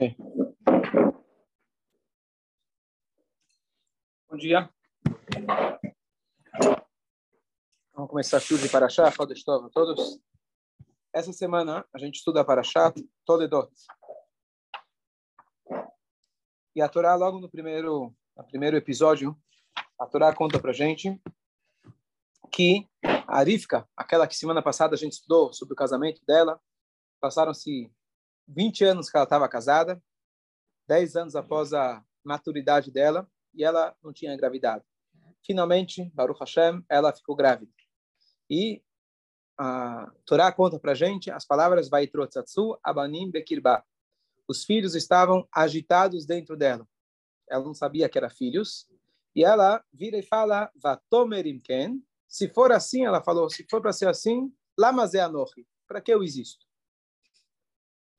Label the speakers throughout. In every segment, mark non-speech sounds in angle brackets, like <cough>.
Speaker 1: Okay. Bom dia. Vamos começar a de Parashá, Chodesh Tov a todos. Essa semana a gente estuda Parashá Todedot. E a Torá, logo no primeiro, no primeiro episódio, a Torá conta pra gente que a Rivka, aquela que semana passada a gente estudou sobre o casamento dela, passaram-se 20 anos que ela estava casada, 10 anos após a maturidade dela, e ela não tinha engravidado. Finalmente, Baruch Hashem, ela ficou grávida. E a Torá conta para gente as palavras Vaitrotzatsu Abanim Bekirba. Os filhos estavam agitados dentro dela. Ela não sabia que eram filhos. E ela vira e fala, Vatomerim. Se for assim, ela falou, se for para ser assim, Lamazé Anochi. Para que eu existo?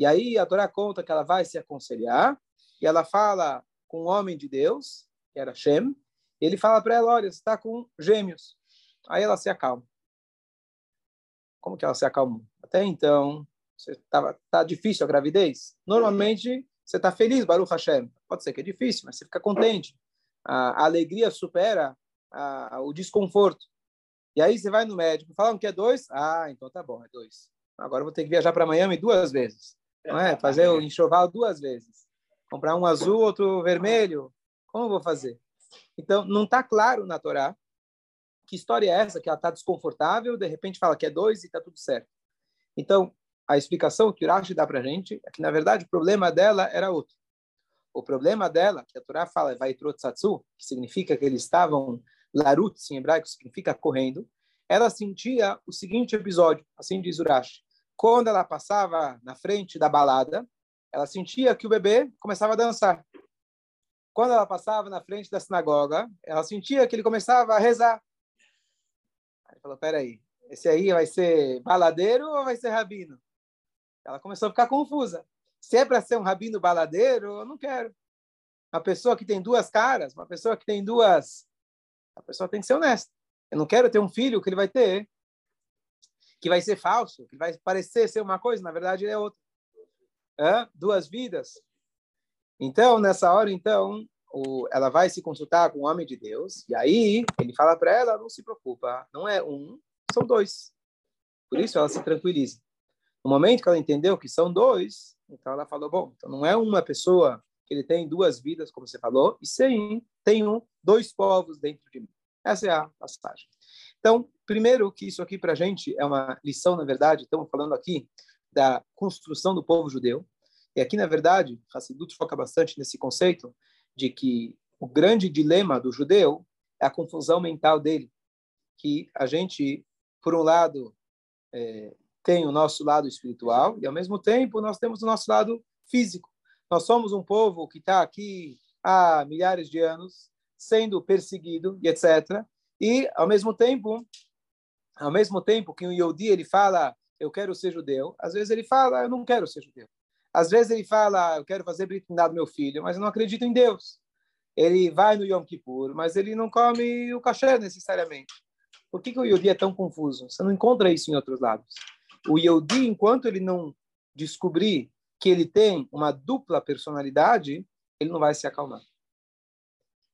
Speaker 1: E aí a Torá conta que ela vai se aconselhar e ela fala com o homem de Deus, que era Shem, ele fala para ela, olha, você está com gêmeos. Aí ela se acalma. Como que ela se acalmou? Até então, você tava, tá difícil a gravidez? Normalmente, você está feliz, Baruch Hashem. Pode ser que é difícil, mas você fica contente. A, a alegria supera a, a, o desconforto. E aí você vai no médico, falam que é dois? Ah, então tá bom, é dois. Agora eu vou ter que viajar para Miami duas vezes não é? Fazer o enxoval duas vezes. Comprar um azul, outro vermelho. Como vou fazer? Então, não está claro na Torá que história é essa, que ela está desconfortável, de repente fala que é dois e está tudo certo. Então, a explicação que o Rashi dá para a gente é que, na verdade, o problema dela era outro. O problema dela, que a Torá fala, vai trotsatsu, que significa que eles estavam larutz, em hebraico, significa correndo, ela sentia o seguinte episódio, assim diz Urashi quando ela passava na frente da balada, ela sentia que o bebê começava a dançar. Quando ela passava na frente da sinagoga, ela sentia que ele começava a rezar. Aí falou: peraí, esse aí vai ser baladeiro ou vai ser rabino? Ela começou a ficar confusa. Se é para ser um rabino baladeiro, eu não quero. Uma pessoa que tem duas caras, uma pessoa que tem duas. A pessoa tem que ser honesta. Eu não quero ter um filho que ele vai ter que vai ser falso, que vai parecer ser uma coisa, na verdade é outra. É? Duas vidas. Então, nessa hora, então, o, ela vai se consultar com o homem de Deus, e aí ele fala para ela, não se preocupa, não é um, são dois. Por isso ela se tranquiliza. No momento que ela entendeu que são dois, então ela falou, bom, então não é uma pessoa que ele tem duas vidas, como você falou, e sim, tem um, dois povos dentro de mim. Essa é a passagem. Então, primeiro que isso aqui para a gente é uma lição, na verdade, estamos falando aqui da construção do povo judeu. E aqui, na verdade, Hassidut foca bastante nesse conceito de que o grande dilema do judeu é a confusão mental dele, que a gente, por um lado, é, tem o nosso lado espiritual e, ao mesmo tempo, nós temos o nosso lado físico. Nós somos um povo que está aqui há milhares de anos, sendo perseguido e etc. E, ao mesmo tempo, ao mesmo tempo que o Yodi ele fala, eu quero ser judeu, às vezes ele fala, eu não quero ser judeu. Às vezes ele fala, eu quero fazer Brit do meu filho, mas eu não acredito em Deus. Ele vai no Yom Kippur, mas ele não come o cachê necessariamente. Por que, que o Yodi é tão confuso? Você não encontra isso em outros lados. O Yodi, enquanto ele não descobrir que ele tem uma dupla personalidade, ele não vai se acalmar.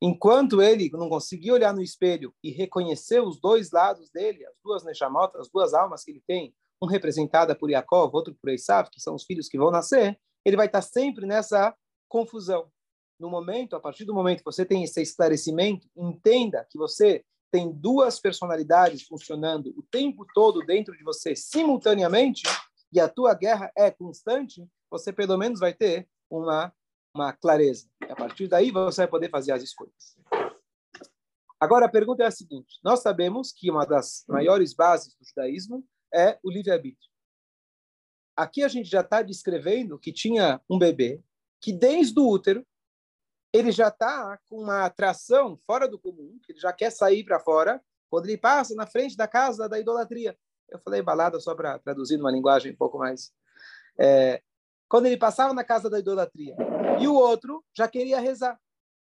Speaker 1: Enquanto ele não conseguir olhar no espelho e reconhecer os dois lados dele, as duas Neshamot, as duas almas que ele tem, um representada por Yaakov, outro por Esav, que são os filhos que vão nascer, ele vai estar sempre nessa confusão. No momento, a partir do momento que você tem esse esclarecimento, entenda que você tem duas personalidades funcionando o tempo todo dentro de você simultaneamente e a tua guerra é constante, você pelo menos vai ter uma uma clareza. E a partir daí você vai poder fazer as escolhas. Agora a pergunta é a seguinte: nós sabemos que uma das maiores bases do judaísmo é o livre-arbítrio. Aqui a gente já está descrevendo que tinha um bebê que desde o útero ele já está com uma atração fora do comum, que ele já quer sair para fora, quando ele passa na frente da casa da idolatria. Eu falei balada só para traduzir numa linguagem um pouco mais. É, quando ele passava na casa da idolatria, e o outro já queria rezar.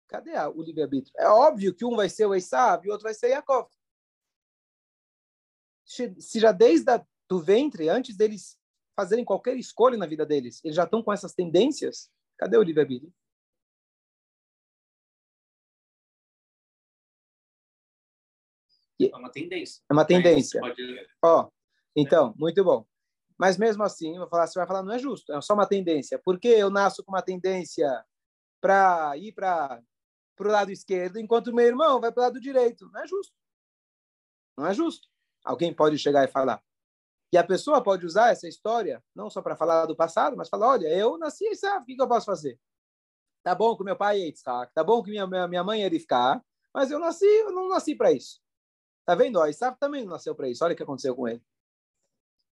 Speaker 1: Cadê o livre-arbítrio? É óbvio que um vai ser o Esav e o outro vai ser Yaakov. Se já desde a, do ventre, antes deles fazerem qualquer escolha na vida deles, eles já estão com essas tendências, Cadê o livre-arbítrio?
Speaker 2: É uma tendência.
Speaker 1: É uma tendência. Pode... Ó, então, muito bom. Mas mesmo assim, vou falar, você vai falar, não é justo, é só uma tendência. Por que eu nasço com uma tendência para ir para o lado esquerdo, enquanto meu irmão vai para o lado direito? Não é justo. Não é justo. Alguém pode chegar e falar. E a pessoa pode usar essa história, não só para falar do passado, mas falar, olha, eu nasci e sabe, o que, eu posso fazer? Tá bom que meu pai é Yitzhak, tá bom que minha, minha mãe é Rivka, mas eu nasci, eu não nasci para isso. Tá vendo? Ó, Isaac também não nasceu para isso. Olha o que aconteceu com ele.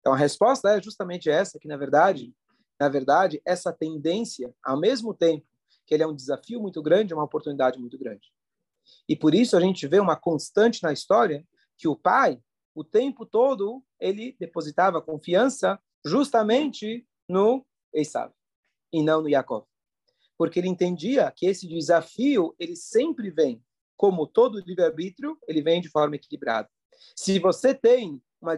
Speaker 1: Então a resposta é justamente essa, que na verdade, na verdade, essa tendência, ao mesmo tempo que ele é um desafio muito grande, é uma oportunidade muito grande. E por isso a gente vê uma constante na história que o pai, o tempo todo, ele depositava confiança justamente no Esav e não no Yaakov. Porque ele entendia que esse desafio, ele sempre vem, como todo livre-arbítrio, ele vem de forma equilibrada. Se você tem uma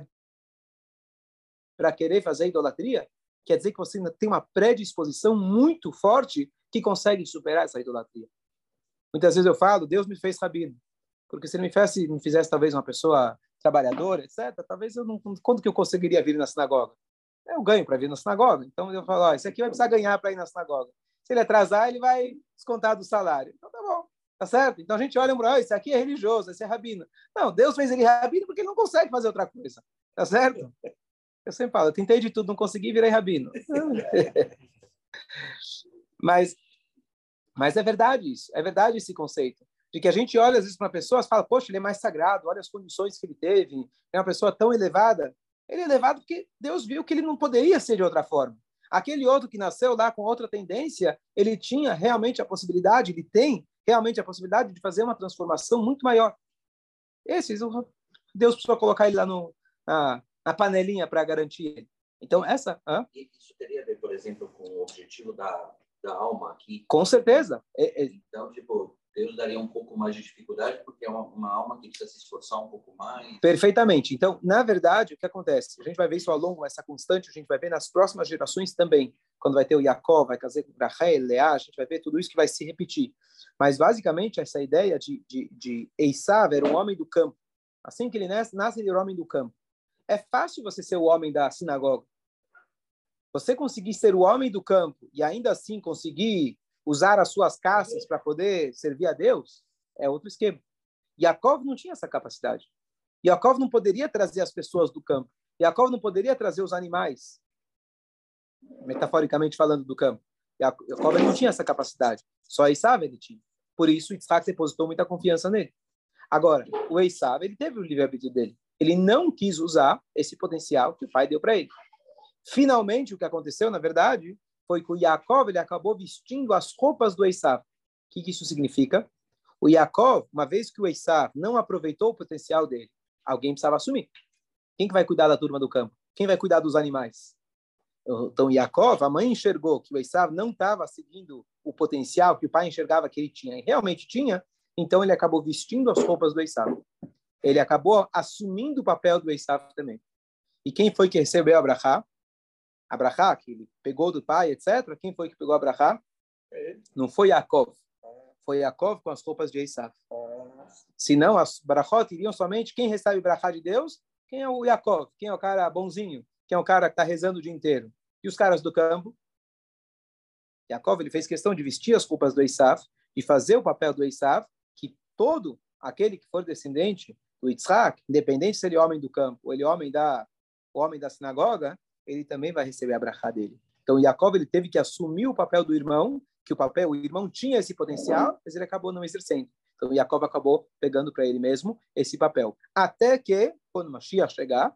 Speaker 1: para querer fazer idolatria, quer dizer que você tem uma predisposição muito forte que consegue superar essa idolatria. Muitas vezes eu falo, Deus me fez rabino. Porque se ele me fizesse, me fizesse talvez uma pessoa trabalhadora, etc., talvez eu não. Quando que eu conseguiria vir na sinagoga? Eu ganho para vir na sinagoga. Então eu falo, ó, esse aqui vai precisar ganhar para ir na sinagoga. Se ele atrasar, ele vai descontar do salário. Então tá bom, tá certo? Então a gente olha para, oh, esse aqui é religioso, esse é rabino. Não, Deus fez ele rabino porque ele não consegue fazer outra coisa. Tá certo? Eu sempre falo, eu tentei de tudo, não consegui, virei rabino. <laughs> mas, mas é verdade isso, é verdade esse conceito de que a gente olha às vezes para uma pessoa e fala, poxa, ele é mais sagrado, olha as condições que ele teve, é uma pessoa tão elevada. Ele é elevado porque Deus viu que ele não poderia ser de outra forma. Aquele outro que nasceu lá com outra tendência, ele tinha realmente a possibilidade, ele tem realmente a possibilidade de fazer uma transformação muito maior. Esse, Deus precisou colocar ele lá no, na, na panelinha para garantir ele. Então, essa. Hã?
Speaker 2: Isso teria a ver, por exemplo, com o objetivo da, da alma aqui?
Speaker 1: Com certeza. É,
Speaker 2: é... Então, tipo, Deus daria um pouco mais de dificuldade, porque é uma, uma, alma que precisa se esforçar um pouco mais.
Speaker 1: Perfeitamente. Então, na verdade, o que acontece? A gente vai ver isso ao longo, essa constante, a gente vai ver nas próximas gerações também. Quando vai ter o Jacó, vai casar com Rachel, Leá, a gente vai ver tudo isso que vai se repetir. Mas, basicamente, essa ideia de, de, de Eissav era um homem do campo. Assim que ele nasce, nasce ele era um homem do campo. É fácil você ser o homem da sinagoga. Você conseguir ser o homem do campo e ainda assim conseguir usar as suas caças para poder servir a Deus, é outro esquema. Yaakov não tinha essa capacidade. Yaakov não poderia trazer as pessoas do campo. Yaakov não poderia trazer os animais, metaforicamente falando, do campo. Yaakov não tinha essa capacidade. Só Esav ele tinha. Por isso, Isaac depositou muita confiança nele. Agora, o Esav, ele teve o livre-arbítrio dele ele não quis usar esse potencial que o pai deu para ele. Finalmente, o que aconteceu, na verdade, foi que o Yaakov ele acabou vestindo as roupas do Esav. O que, que isso significa? O Yaakov, uma vez que o Esav não aproveitou o potencial dele, alguém precisava assumir. Quem que vai cuidar da turma do campo? Quem vai cuidar dos animais? Então, Yaakov, a mãe enxergou que o Esav não estava seguindo o potencial que o pai enxergava que ele tinha, e realmente tinha, então ele acabou vestindo as roupas do Esav ele acabou assumindo o papel do Esav também. E quem foi que recebeu Abraha? Abraha, que ele pegou do pai, etc. Quem foi que pegou Abraha? Não foi Yaakov. Foi Yaakov com as roupas de Esav. Senão, as brachot iriam somente quem recebe o brachá de Deus? Quem é o Yaakov? Quem é o cara bonzinho? Quem é o cara que está rezando o dia inteiro? E os caras do campo? Yaakov ele fez questão de vestir as roupas do Esav, e fazer o papel do Esav, que todo aquele que for descendente do Yitzhak, independente se ele é homem do campo ou ele é homem da, homem da sinagoga, ele também vai receber a brachá dele. Então, Jacob ele teve que assumir o papel do irmão, que o papel, o irmão tinha esse potencial, mas ele acabou não exercendo. Então, Jacob acabou pegando para ele mesmo esse papel. Até que, quando Mashiach chegar,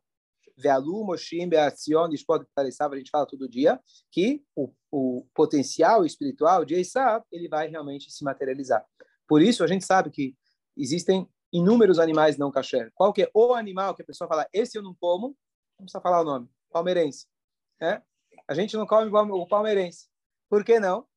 Speaker 1: Ve'alu Moshim Be'atzion Ishpod Taresav, a gente fala todo dia, que o, o potencial espiritual de Esav, ele vai realmente se materializar. Por isso, a gente sabe que existem inúmeros animais não kasher. Qual que é o animal que a pessoa fala, esse eu não como, não precisa falar o nome, palmeirense. É? A gente não come o palmeirense. Por que não?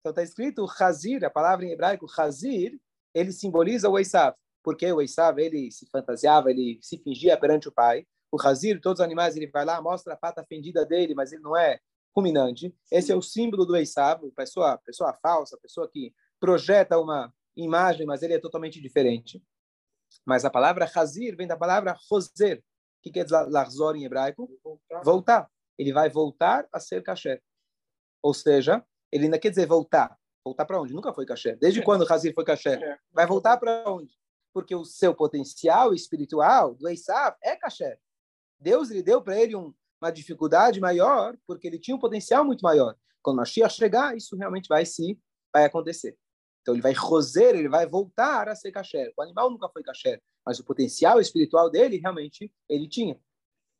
Speaker 1: Então está escrito Hazir, a palavra em hebraico Hazir, ele simboliza o Esav. Porque o Esav, ele se fantasiava, ele se fingia perante o pai. O Hazir, todos os animais, ele vai lá, mostra a pata fendida dele, mas ele não é ruminante. Esse é o símbolo do Esav, pessoa, pessoa falsa, pessoa que projeta uma imagem, mas ele é totalmente diferente. Mas a palavra Hazir vem da palavra Roser, que quer dizer Larzor em hebraico? Voltar. Ele vai voltar a ser kasher. Ou seja, ele ainda quer dizer voltar. Voltar para onde? Nunca foi kasher. Desde quando Hazir foi kasher? É. Vai voltar para onde? Porque o seu potencial espiritual do Esav é kasher. Deus lhe deu para ele um, uma dificuldade maior, porque ele tinha um potencial muito maior. Quando Mashiach chegar, isso realmente vai se vai acontecer. Então ele vai roser, ele vai voltar a ser kasher. O animal nunca foi kasher, mas o potencial espiritual dele realmente ele tinha.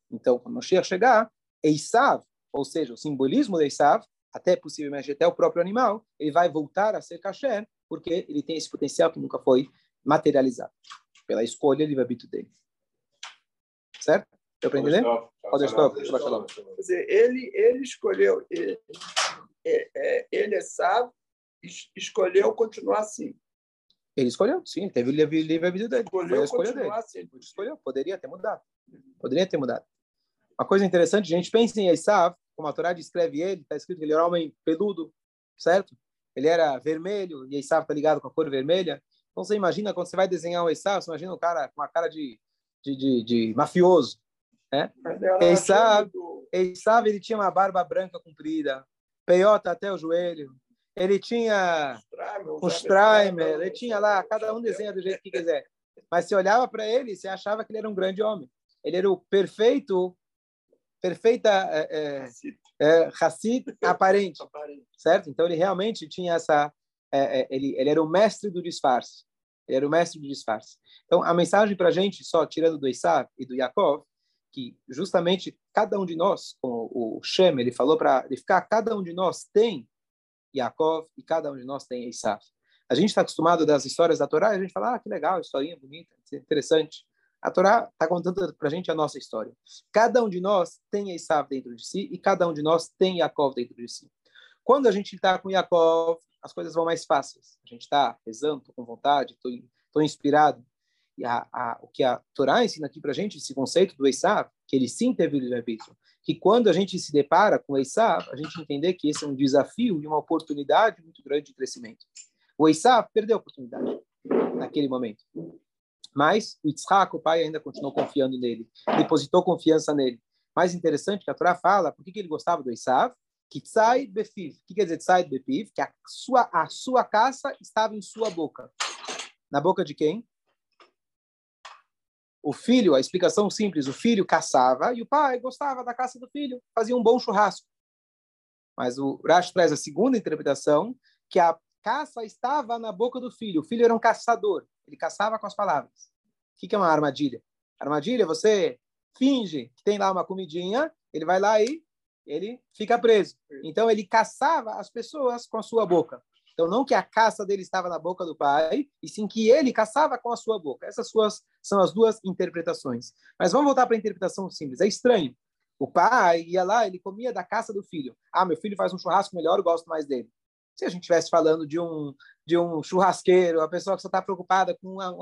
Speaker 1: Então, quando Mashiach chegar, Eisav, ou seja, o simbolismo de Eisav, até possivelmente até o próprio animal, ele vai voltar a ser kasher, porque ele tem esse potencial que nunca foi materializado pela escolha livre-arbítrio dele. Certo? Deu para entender? Pode
Speaker 3: Quer dizer, ele, ele escolheu, ele, é, é, ele é sábio, escolheu continuar assim.
Speaker 1: Ele escolheu, sim, teve o livre-arbítrio dele. Escolheu escolha dele. Assim. Escolheu, poderia ter mudado. Poderia ter mudado. Uma coisa interessante, a gente pensa em Esav, como a Torá descreve ele, está escrito que ele era um homem peludo, certo? Ele era vermelho, e Esav está ligado com a cor vermelha. Então você imagina, quando você vai desenhar um Esav, você imagina um cara com uma cara de, de, de, de mafioso. Né? Esav, Esav, ele tinha uma barba branca comprida, peiota até o joelho, ele tinha um Streimer, ele tinha lá, cada um desenha do jeito que quiser. Mas se olhava para ele, você achava que ele era um grande homem. Ele era o perfeito, perfeita é, é, Hassid aparente, certo? Então ele realmente tinha essa, é, ele, ele era o mestre do disfarce. Ele era o mestre do disfarce. Então a mensagem para a gente, só tirando do Isaac e do Yaakov, que justamente cada um de nós, como o Shem, ele falou para ele ficar, cada um de nós tem Yaakov, e cada um de nós tem Esav. A gente está acostumado das histórias da Torá, e a gente fala, ah, que legal, historinha bonita, interessante. A Torá está contando para a gente a nossa história. Cada um de nós tem Esav dentro de si, e cada um de nós tem Yaakov dentro de si. Quando a gente está com Yaakov, as coisas vão mais fáceis. A gente está rezando, estou com vontade, estou inspirado. E a, a, o que a Torá ensina aqui para a gente, esse conceito do Esav, que ele sim teve livre-arbítrio, que quando a gente se depara com Esav, a gente entender que esse é um desafio e uma oportunidade muito grande de crescimento. O Esav perdeu a oportunidade naquele momento. Mas o Yitzhak, o pai, ainda continuou confiando nele, depositou confiança nele. Mais interessante que a Torá fala, por que, ele gostava do Esav? Que tsai befiv. Que quer dizer tsai befiv? Que a sua, a sua caça estava em sua boca. Na boca de quem? O filho, a explicação simples, o filho caçava e o pai gostava da caça do filho, fazia um bom churrasco. Mas o Rashi traz a segunda interpretação, que a caça estava na boca do filho. O filho era um caçador, ele caçava com as palavras. O que é uma armadilha? Armadilha, você finge que tem lá uma comidinha, ele vai lá e ele fica preso. Então ele caçava as pessoas com a sua boca. Então, não que a caça dele estava na boca do pai, e sim que ele caçava com a sua boca. Essas suas são as duas interpretações. Mas vamos voltar para a interpretação simples. É estranho. O pai ia lá, ele comia da caça do filho. Ah, meu filho faz um churrasco melhor, eu gosto mais dele. Se a gente estivesse falando de um, de um churrasqueiro, a pessoa que só está preocupada com a,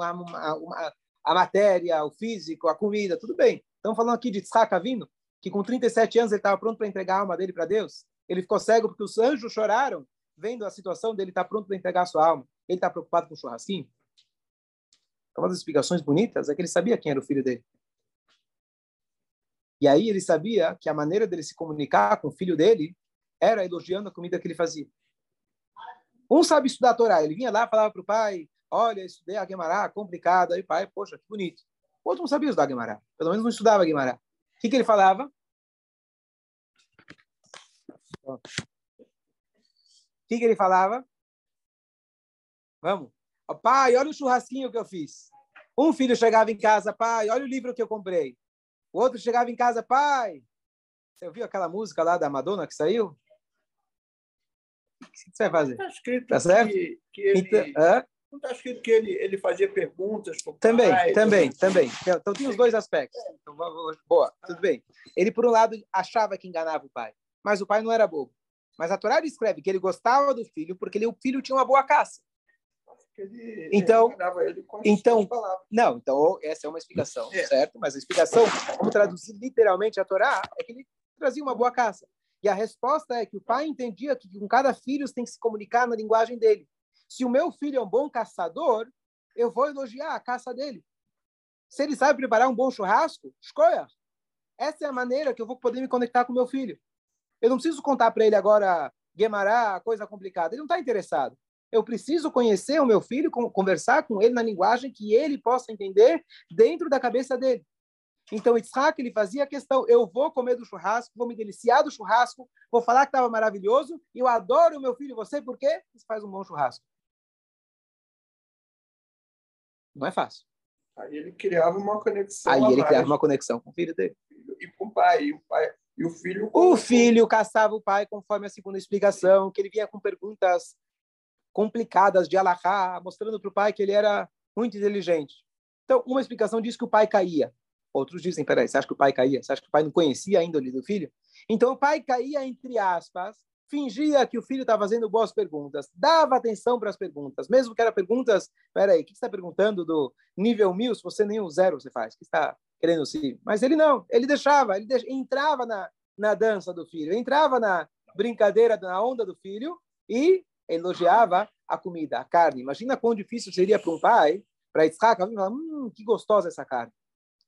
Speaker 1: a, matéria, o físico, a comida, tudo bem. Estamos falando aqui de Tzhak Avino, que com 37 anos ele estava pronto para entregar a alma dele para Deus. Ele ficou cego porque os anjos choraram vendo a situação dele estar tá pronto para entregar a sua alma, ele está preocupado com o churrasquinho? Uma das explicações bonitas é que ele sabia quem era o filho dele. E aí ele sabia que a maneira dele se comunicar com o filho dele era elogiando a comida que ele fazia. Um sabe estudar a Torá, ele vinha lá, falava para o pai, olha, estudei a Guemará, complicado, aí o pai, poxa, que bonito. O outro não sabia estudar a Guemará, pelo menos não estudava a Guemará. O que, que ele falava? O que, que ele falava? Vamos. Pai, olha o churrasquinho que eu fiz. Um filho chegava em casa, pai, olha o livro que eu comprei. O outro chegava em casa, pai. Você ouviu aquela música lá da Madonna que saiu? O que você vai fazer?
Speaker 3: Está escrito tá certo? que, que ele... Então, não está escrito que ele, ele fazia perguntas para
Speaker 1: Também, pai, também, também. Então tem os dois aspectos. Então, boa, tudo bem. Ele, por um lado, achava que enganava o pai, mas o pai não era bobo. Mas a Torá escreve que ele gostava do filho porque ele, o filho tinha uma boa caça. Ele, então, ele então, não, então essa é uma explicação, é. certo? Mas a explicação, como traduzir literalmente a Torá, é que ele trazia uma boa caça. E a resposta é que o pai entendia que com cada filho tem que se comunicar na linguagem dele. Se o meu filho é um bom caçador, eu vou elogiar a caça dele. Se ele sabe preparar um bom churrasco, escolha. Essa é a maneira que eu vou poder me conectar com meu filho. Eu não preciso contar para ele agora Guemará, coisa complicada. Ele não está interessado. Eu preciso conhecer o meu filho, conversar com ele na linguagem que ele possa entender dentro da cabeça dele. Então, Isaac, ele fazia a questão, eu vou comer do churrasco, vou me deliciar do churrasco, vou falar que estava maravilhoso, e eu adoro o meu filho e você, por quê? Você faz um bom churrasco. Não é fácil.
Speaker 3: Aí ele criava uma conexão.
Speaker 1: Aí ele criava uma conexão com o filho dele.
Speaker 3: E com o pai. E o pai e o filho.
Speaker 1: O filho caçava o pai, conforme a segunda explicação, que ele vinha com perguntas complicadas de alahá, mostrando para o pai que ele era muito inteligente. Então, uma explicação diz que o pai caía. Outros dizem, peraí, você acha que o pai caía? Você acha que o pai não conhecia ainda o do filho? Então, o pai caía, entre aspas, fingia que o filho estava fazendo boas perguntas, dava atenção para as perguntas, mesmo que eram perguntas, peraí, o que você está perguntando do nível mil, se você nem o zero você faz? O que está querendo se... Mas ele não, ele deixava, ele deix... entrava na, na dança do filho, entrava na brincadeira, na onda do filho e elogiava a comida, a carne. Imagina quão difícil seria para um pai, para Yitzhak, falar, hum, que gostosa essa carne.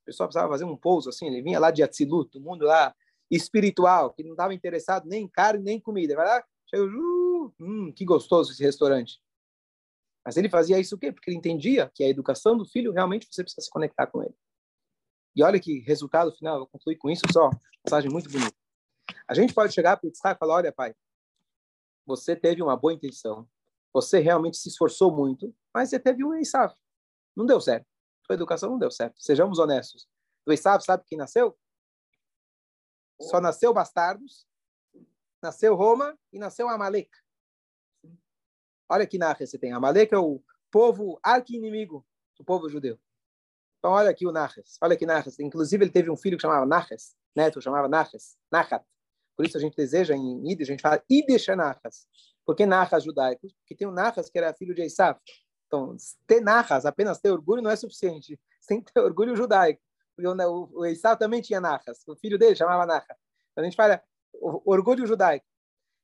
Speaker 1: O pessoal precisava fazer um pouso assim, ele vinha lá de Atzilut, do mundo lá espiritual, que não estava interessado nem em carne, nem em comida. Vai lá, chega, uh, hum, que gostoso esse restaurante. Mas ele fazia isso o quê? Porque ele entendia que a educação do filho realmente você precisa se conectar com ele. E olha que resultado final, eu vou concluir com isso só, mensagem muito bonita. A gente pode chegar para o Yitzhak e falar, olha pai, você teve uma boa intenção, você realmente se esforçou muito, mas você teve um Esav. Não deu certo. Sua educação não deu certo. Sejamos honestos. O Esav sabe quem nasceu? Só nasceu bastardos, nasceu Roma e nasceu Amalek. Olha que narra você tem. Amalek é o povo arqui-inimigo do povo judeu. Então, olha aqui o Naches. Olha que Naches. Inclusive, ele teve um filho que chamava Naches, neto chamava Naches, Nachat. Por isso a gente deseja em Yiddish, a gente fala Ideshanachas. Por que Nachas judaicos? Porque tem o Nachas que era filho de Esav. Então, ter Nachas, apenas ter orgulho, não é suficiente. <laughs> Tem que ter orgulho judaico. Porque o, o Esav também tinha Nachas. O filho dele chamava Nachas. Então, a gente fala orgulho judaico.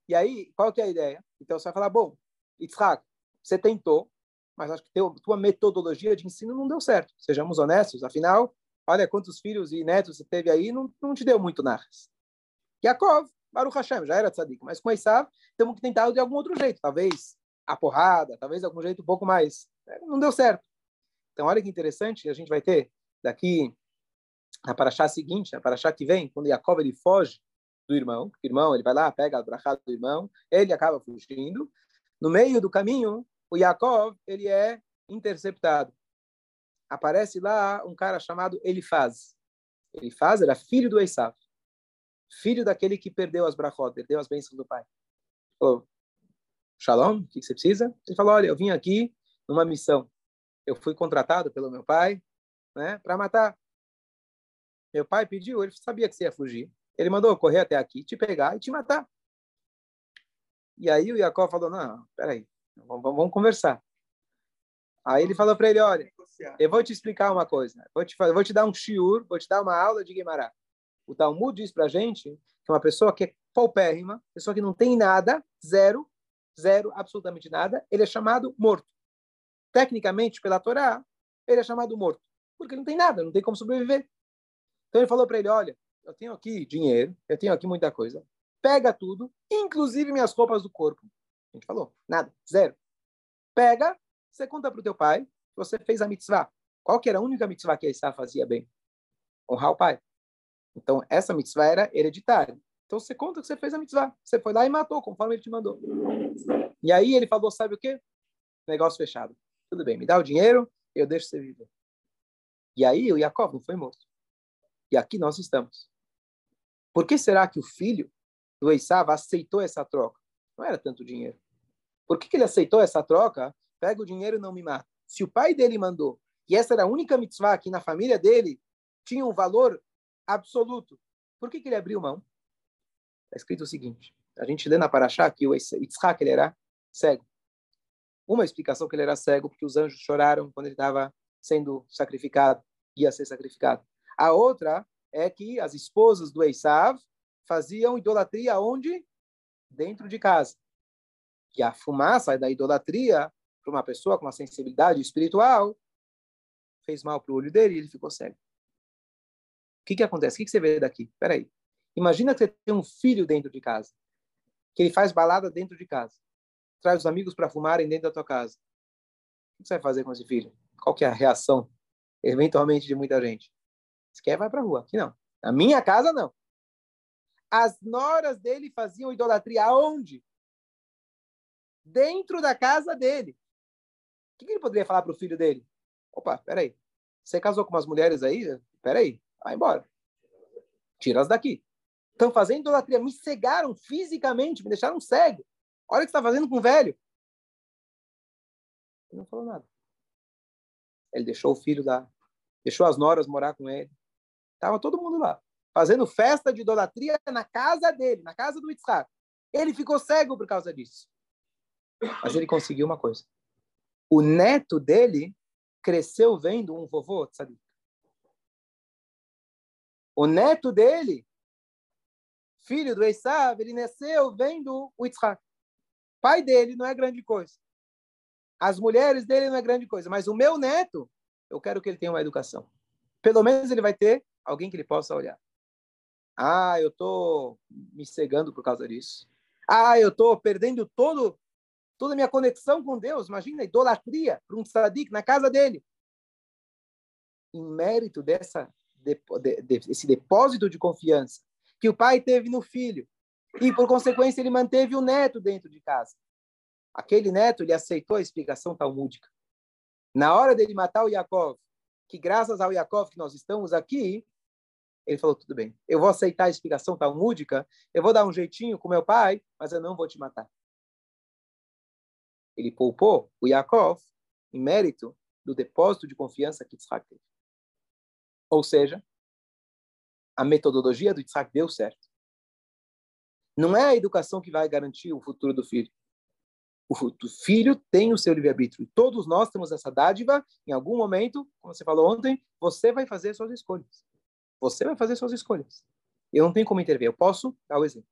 Speaker 1: E aí, qual que é a ideia? Então, você vai falar, bom, Yitzhak, você tentou, mas acho que teu, tua metodologia de ensino não deu certo. Sejamos honestos, afinal, olha quantos filhos e netos você teve aí, não, não te deu muito Nachas. Yaakov, Baruch Hashem, já era tzadik, mas com Esav temos que tentar de algum outro jeito, talvez a porrada, talvez algum jeito um pouco mais. Né, não deu certo. Então, olha que interessante, a gente vai ter daqui na paraxá seguinte, na paraxá que vem, quando Yaakov ele foge do irmão, o irmão ele vai lá, pega a brachá do irmão, ele acaba fugindo. No meio do caminho, o Yaakov ele é interceptado. Aparece lá um cara chamado Elifaz. Elifaz era filho do Esav filho daquele que perdeu as brachot, perdeu as bênçãos do pai. Falou, Shalom, o que você precisa? Ele falou, olha, eu vim aqui numa missão. Eu fui contratado pelo meu pai né, para matar. Meu pai pediu, ele sabia que você ia fugir. Ele mandou correr até aqui, te pegar e te matar. E aí o Jacó falou, não, peraí, vamos, vamos conversar. Aí ele falou para ele, olha, eu vou te explicar uma coisa. Vou te, vou te dar um shiur, vou te dar uma aula de Guimarães. O Talmud diz para a gente que uma pessoa que é paupérrima, pessoa que não tem nada, zero, zero, absolutamente nada, ele é chamado morto. Tecnicamente, pela Torá, ele é chamado morto, porque não tem nada, não tem como sobreviver. Então ele falou para ele: Olha, eu tenho aqui dinheiro, eu tenho aqui muita coisa, pega tudo, inclusive minhas roupas do corpo. A gente falou: nada, zero. Pega, você conta para o teu pai, você fez a mitzvah. Qual que era a única mitzvah que a Isá fazia bem? Honrar o pai. Então, essa mitzvah era hereditária. Então, você conta que você fez a mitzvah. Você foi lá e matou, conforme ele te mandou. E aí ele falou, sabe o quê? Negócio fechado. Tudo bem, me dá o dinheiro, eu deixo você viver. E aí o Jacob não foi morto. E aqui nós estamos. Por que será que o filho do Esav aceitou essa troca? Não era tanto dinheiro. Por que, que ele aceitou essa troca? Pega o dinheiro e não me mata. Se o pai dele mandou, e essa era a única mitzvah que na família dele tinha um valor absoluto. Por que, que ele abriu mão? Está escrito o seguinte: a gente lê na Paraxá que o Yitzhak ele era cego. Uma explicação que ele era cego porque os anjos choraram quando ele estava sendo sacrificado, ia ser sacrificado. A outra é que as esposas do Esav faziam idolatria onde? Dentro de casa. E a fumaça da idolatria, para uma pessoa com uma sensibilidade espiritual, fez mal para o olho dele e ele ficou cego. O que, que acontece? O que, que você vê daqui? Peraí. Imagina que você tem um filho dentro de casa, que ele faz balada dentro de casa, traz os amigos para fumarem dentro da tua casa. O que você vai fazer com esse filho? Qual que é a reação, eventualmente, de muita gente? Se quer, vai para rua. Aqui não. Na minha casa, não. As noras dele faziam idolatria aonde? Dentro da casa dele. O que ele poderia falar para o filho dele? Opa, peraí. Você casou com umas mulheres aí? Peraí, vai embora. Tira-as daqui. Estão fazendo idolatria, me cegaram fisicamente, me deixaram cego. Olha o que está fazendo com o velho. Ele não falou nada. Ele deixou o filho lá, deixou as noras morar com ele. Estava todo mundo lá, fazendo festa de idolatria na casa dele, na casa do Yitzhak. Ele ficou cego por causa disso. Mas ele conseguiu uma coisa. O neto dele cresceu vendo um vovô sabe? O neto dele, filho do Esav, ele nasceu vendo o Yitzhak. Pai dele não é grande coisa. As mulheres dele não é grande coisa. Mas o meu neto, eu quero que ele tenha uma educação. Pelo menos ele vai ter alguém que ele possa olhar. Ah, eu estou me cegando por causa disso. Ah, eu estou perdendo todo toda a minha conexão com Deus. Imagina, idolatria para um tzadik na casa dele. Em mérito dessa, de, de, desse depósito de confiança que o pai teve no filho, e por consequência ele manteve o neto dentro de casa. Aquele neto, ele aceitou a explicação talmúdica. Na hora dele matar o Yaakov, que graças ao Yaakov que nós estamos aqui, ele falou, tudo bem, eu vou aceitar a explicação talmúdica, eu vou dar um jeitinho com meu pai, mas eu não vou te matar ele poupou o Yaakov em mérito do depósito de confiança que Yitzhak teve. Ou seja, a metodologia do Yitzhak deu certo. Não é a educação que vai garantir o futuro do filho. O filho tem o seu livre-arbítrio. E todos nós temos essa dádiva. Em algum momento, como você falou ontem, você vai fazer suas escolhas. Você vai fazer suas escolhas. Eu não tenho como intervir. Eu posso dar o exemplo.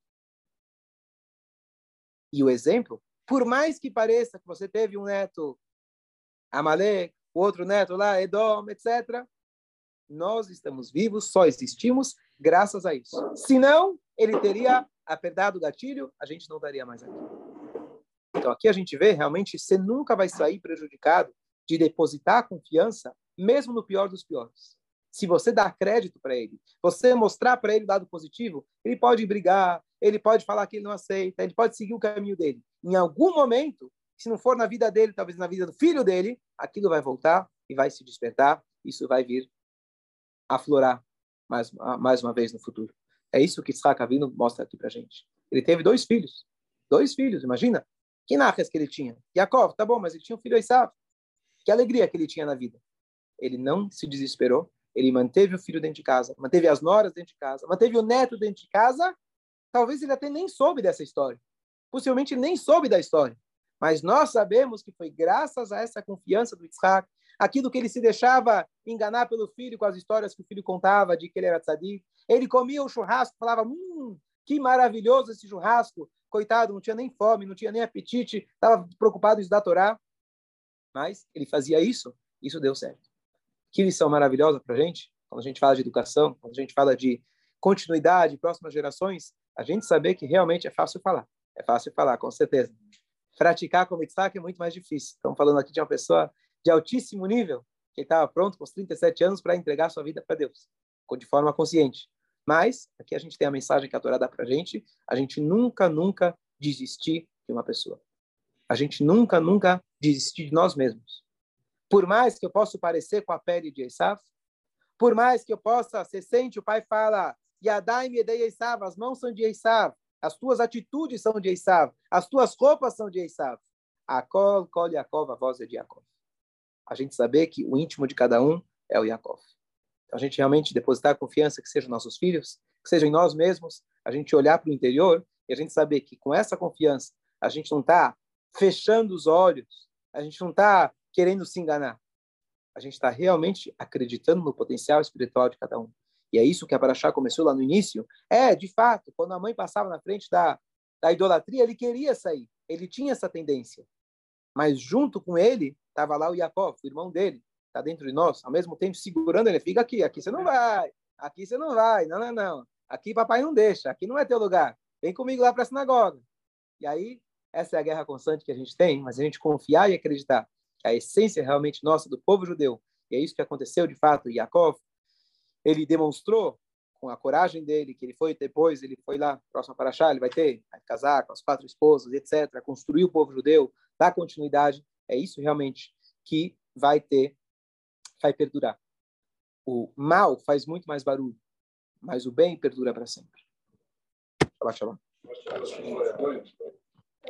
Speaker 1: E o exemplo por mais que pareça que você teve um neto Amalek, o outro neto lá, Edom, etc., nós estamos vivos, só existimos graças a isso. Senão, ele teria apertado o gatilho, a gente não estaria mais aqui. Então, aqui a gente vê, realmente, você nunca vai sair prejudicado de depositar confiança, mesmo no pior dos piores. Se você dá crédito para ele, você mostrar para ele o lado positivo, ele pode brigar, ele pode falar que ele não aceita, ele pode seguir o caminho dele. Em algum momento, se não for na vida dele, talvez na vida do filho dele, aquilo vai voltar e vai se despertar. Isso vai vir aflorar mais, mais uma vez no futuro. É isso que Isaac Avino mostra aqui para gente. Ele teve dois filhos. Dois filhos, imagina. Que narras que ele tinha? Yaakov, tá bom, mas ele tinha um filho Isaac. Que alegria que ele tinha na vida. Ele não se desesperou, ele manteve o filho dentro de casa, manteve as noras dentro de casa, manteve o neto dentro de casa. Talvez ele até nem soube dessa história. Possivelmente nem soube da história. Mas nós sabemos que foi graças a essa confiança do Isaac, aquilo que ele se deixava enganar pelo filho com as histórias que o filho contava de que ele era tzadik. Ele comia o churrasco, falava, hum, que maravilhoso esse churrasco. Coitado, não tinha nem fome, não tinha nem apetite, estava preocupado em estudar a Torá. Mas ele fazia isso, isso deu certo. Que lição maravilhosa para a gente, quando a gente fala de educação, quando a gente fala de continuidade, próximas gerações, a gente saber que realmente é fácil falar. É fácil falar, com certeza. Praticar como destaque é muito mais difícil. Estamos falando aqui de uma pessoa de altíssimo nível, que estava pronto com os 37 anos para entregar sua vida para Deus, de forma consciente. Mas, aqui a gente tem a mensagem que a Torá dá para a gente, a gente nunca, nunca desistir de uma pessoa. A gente nunca, nunca desistir de nós mesmos. Por mais que eu possa parecer com a pele de Esav, por mais que eu possa, você sente, o pai fala, Yadai Medei Esav, as mãos são de Esav, as tuas atitudes são de Esav, as tuas roupas são de Esav. Akol, Kol Yaakov, a voz é de Yaakov. A gente saber que o íntimo de cada um é o Yaakov. Então, a gente realmente depositar confiança que sejam nossos filhos, que sejam em nós mesmos, a gente olhar para o interior e a gente saber que com essa confiança a gente não está fechando os olhos, a gente não está querendo se enganar. A gente está realmente acreditando no potencial espiritual de cada um. E é isso que a Paraxá começou lá no início, é, de fato, quando a mãe passava na frente da, da idolatria, ele queria sair, ele tinha essa tendência. Mas junto com ele, estava lá o Jacob, o irmão dele, está dentro de nós, ao mesmo tempo segurando ele, fica aqui, aqui você não vai, aqui você não vai, não, não, não, aqui papai não deixa, aqui não é teu lugar, vem comigo lá para a sinagoga. E aí, essa é a guerra constante que a gente tem, mas a gente confiar e acreditar que a essência realmente nossa do povo judeu, e é isso que aconteceu de fato, Yaakov, ele demonstrou com a coragem dele, que ele foi depois, ele foi lá, próximo para Achá, ele vai ter, vai casar com as quatro esposas, etc., construir o povo judeu, dar continuidade, é isso realmente que vai ter, vai perdurar. O mal faz muito mais barulho, mas o bem perdura para sempre. Shabbat shalom.